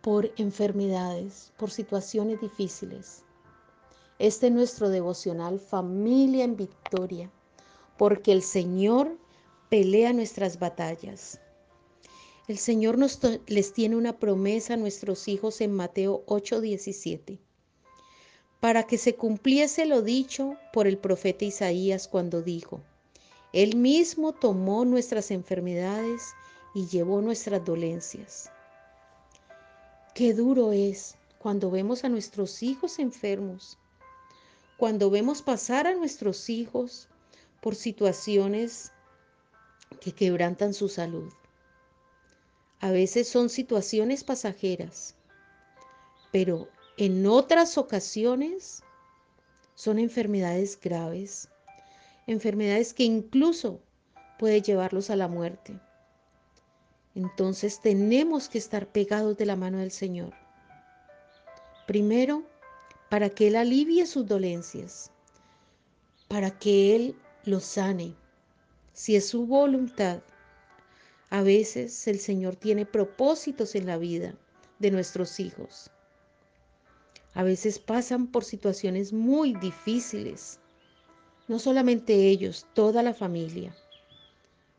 por enfermedades, por situaciones difíciles. Este es nuestro devocional Familia en Victoria, porque el Señor pelea nuestras batallas. El Señor nos les tiene una promesa a nuestros hijos en Mateo 8:17, para que se cumpliese lo dicho por el profeta Isaías cuando dijo, Él mismo tomó nuestras enfermedades y llevó nuestras dolencias. Qué duro es cuando vemos a nuestros hijos enfermos, cuando vemos pasar a nuestros hijos por situaciones que quebrantan su salud. A veces son situaciones pasajeras, pero en otras ocasiones son enfermedades graves, enfermedades que incluso puede llevarlos a la muerte. Entonces tenemos que estar pegados de la mano del Señor. Primero, para que Él alivie sus dolencias, para que Él los sane, si es su voluntad. A veces el Señor tiene propósitos en la vida de nuestros hijos. A veces pasan por situaciones muy difíciles, no solamente ellos, toda la familia,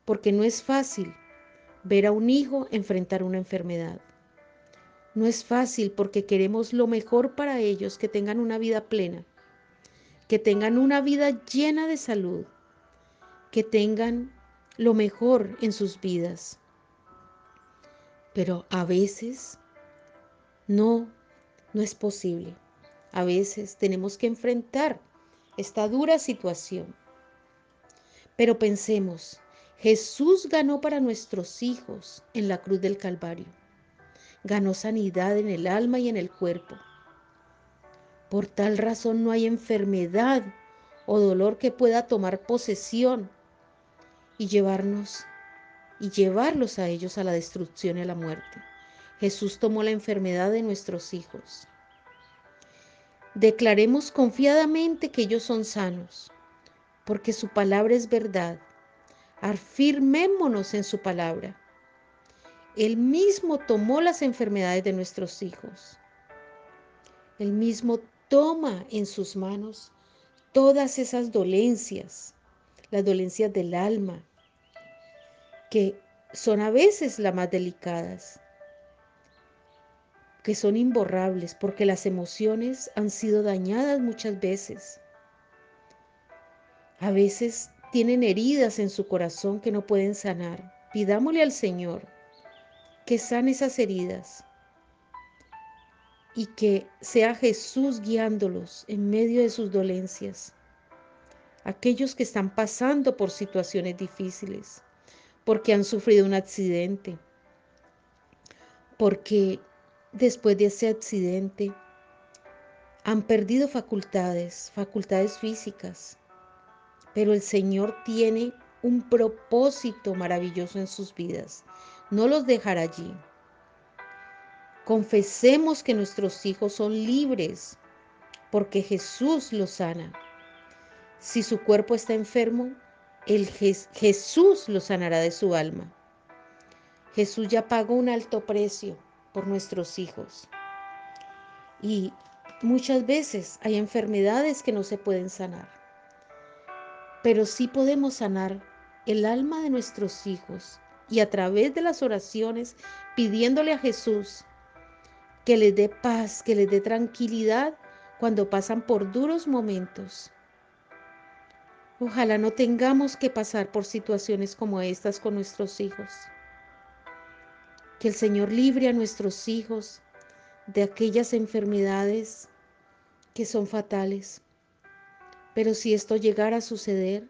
porque no es fácil ver a un hijo enfrentar una enfermedad. No es fácil porque queremos lo mejor para ellos, que tengan una vida plena, que tengan una vida llena de salud, que tengan lo mejor en sus vidas. Pero a veces no, no es posible. A veces tenemos que enfrentar esta dura situación. Pero pensemos, Jesús ganó para nuestros hijos en la cruz del Calvario. Ganó sanidad en el alma y en el cuerpo. Por tal razón no hay enfermedad o dolor que pueda tomar posesión y llevarnos y llevarlos a ellos a la destrucción y a la muerte. Jesús tomó la enfermedad de nuestros hijos. Declaremos confiadamente que ellos son sanos, porque su palabra es verdad afirmémonos en su palabra. Él mismo tomó las enfermedades de nuestros hijos. Él mismo toma en sus manos todas esas dolencias, las dolencias del alma, que son a veces las más delicadas, que son imborrables porque las emociones han sido dañadas muchas veces. A veces tienen heridas en su corazón que no pueden sanar. Pidámosle al Señor que sane esas heridas y que sea Jesús guiándolos en medio de sus dolencias. Aquellos que están pasando por situaciones difíciles, porque han sufrido un accidente, porque después de ese accidente han perdido facultades, facultades físicas, pero el Señor tiene un propósito maravilloso en sus vidas. No los dejará allí. Confesemos que nuestros hijos son libres porque Jesús los sana. Si su cuerpo está enfermo, el Jesús lo sanará de su alma. Jesús ya pagó un alto precio por nuestros hijos. Y muchas veces hay enfermedades que no se pueden sanar pero sí podemos sanar el alma de nuestros hijos y a través de las oraciones pidiéndole a Jesús que les dé paz, que les dé tranquilidad cuando pasan por duros momentos. Ojalá no tengamos que pasar por situaciones como estas con nuestros hijos. Que el Señor libre a nuestros hijos de aquellas enfermedades que son fatales. Pero si esto llegara a suceder,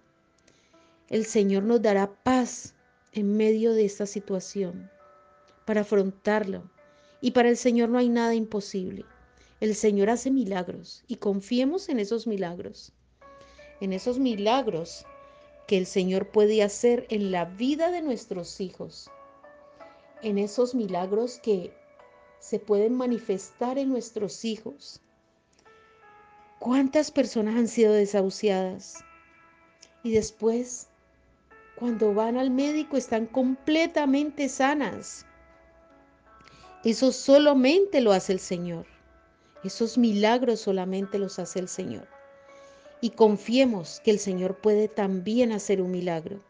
el Señor nos dará paz en medio de esta situación para afrontarlo Y para el Señor no hay nada imposible. El Señor hace milagros y confiemos en esos milagros. En esos milagros que el Señor puede hacer en la vida de nuestros hijos. En esos milagros que se pueden manifestar en nuestros hijos. ¿Cuántas personas han sido desahuciadas? Y después, cuando van al médico, están completamente sanas. Eso solamente lo hace el Señor. Esos milagros solamente los hace el Señor. Y confiemos que el Señor puede también hacer un milagro.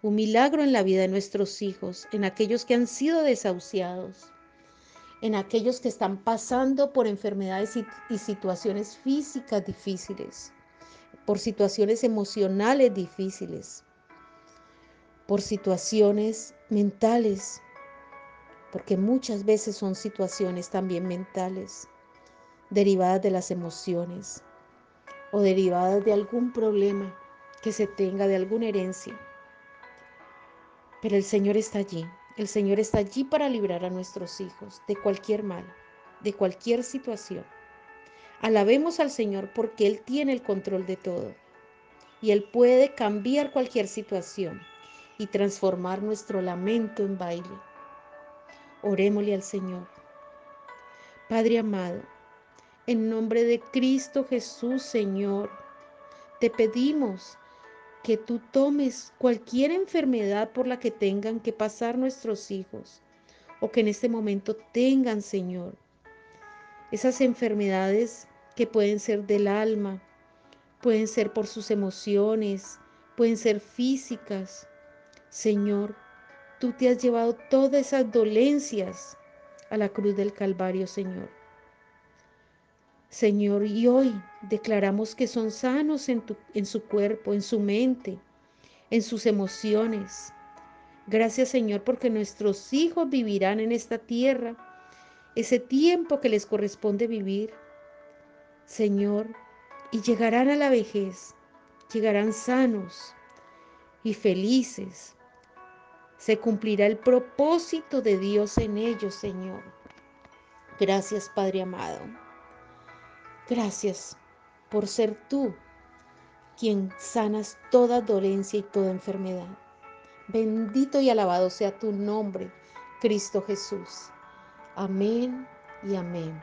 Un milagro en la vida de nuestros hijos, en aquellos que han sido desahuciados, en aquellos que están pasando por enfermedades y, situaciones físicas difíciles, por situaciones emocionales difíciles, por situaciones mentales, porque muchas veces son situaciones también mentales, derivadas de las emociones o derivadas de algún problema que se tenga, de alguna herencia. Pero el Señor está allí el Señor está allí para librar a nuestros hijos de cualquier mal, de cualquier situación. Alabemos al Señor porque Él tiene el control de todo y Él puede cambiar cualquier situación y transformar nuestro lamento en baile. Orémosle al Señor. Padre amado, en nombre de Cristo Jesús, Señor, te pedimos que tú tomes cualquier enfermedad por la que tengan que pasar nuestros hijos o que en este momento tengan, Señor. Esas enfermedades que pueden ser del alma, pueden ser por sus emociones, pueden ser físicas. Señor, tú te has llevado todas esas dolencias a la cruz del Calvario, Señor. Señor, y hoy declaramos que son sanos en, su cuerpo, en su mente, en sus emociones. Gracias, Señor, porque nuestros hijos vivirán en esta tierra ese tiempo que les corresponde vivir. Señor, y llegarán a la vejez, llegarán sanos y felices. Se cumplirá el propósito de Dios en ellos, Señor. Gracias, Padre amado. Gracias por ser tú quien sanas toda dolencia y toda enfermedad. Bendito y alabado sea tu nombre, Cristo Jesús. Amén y amén.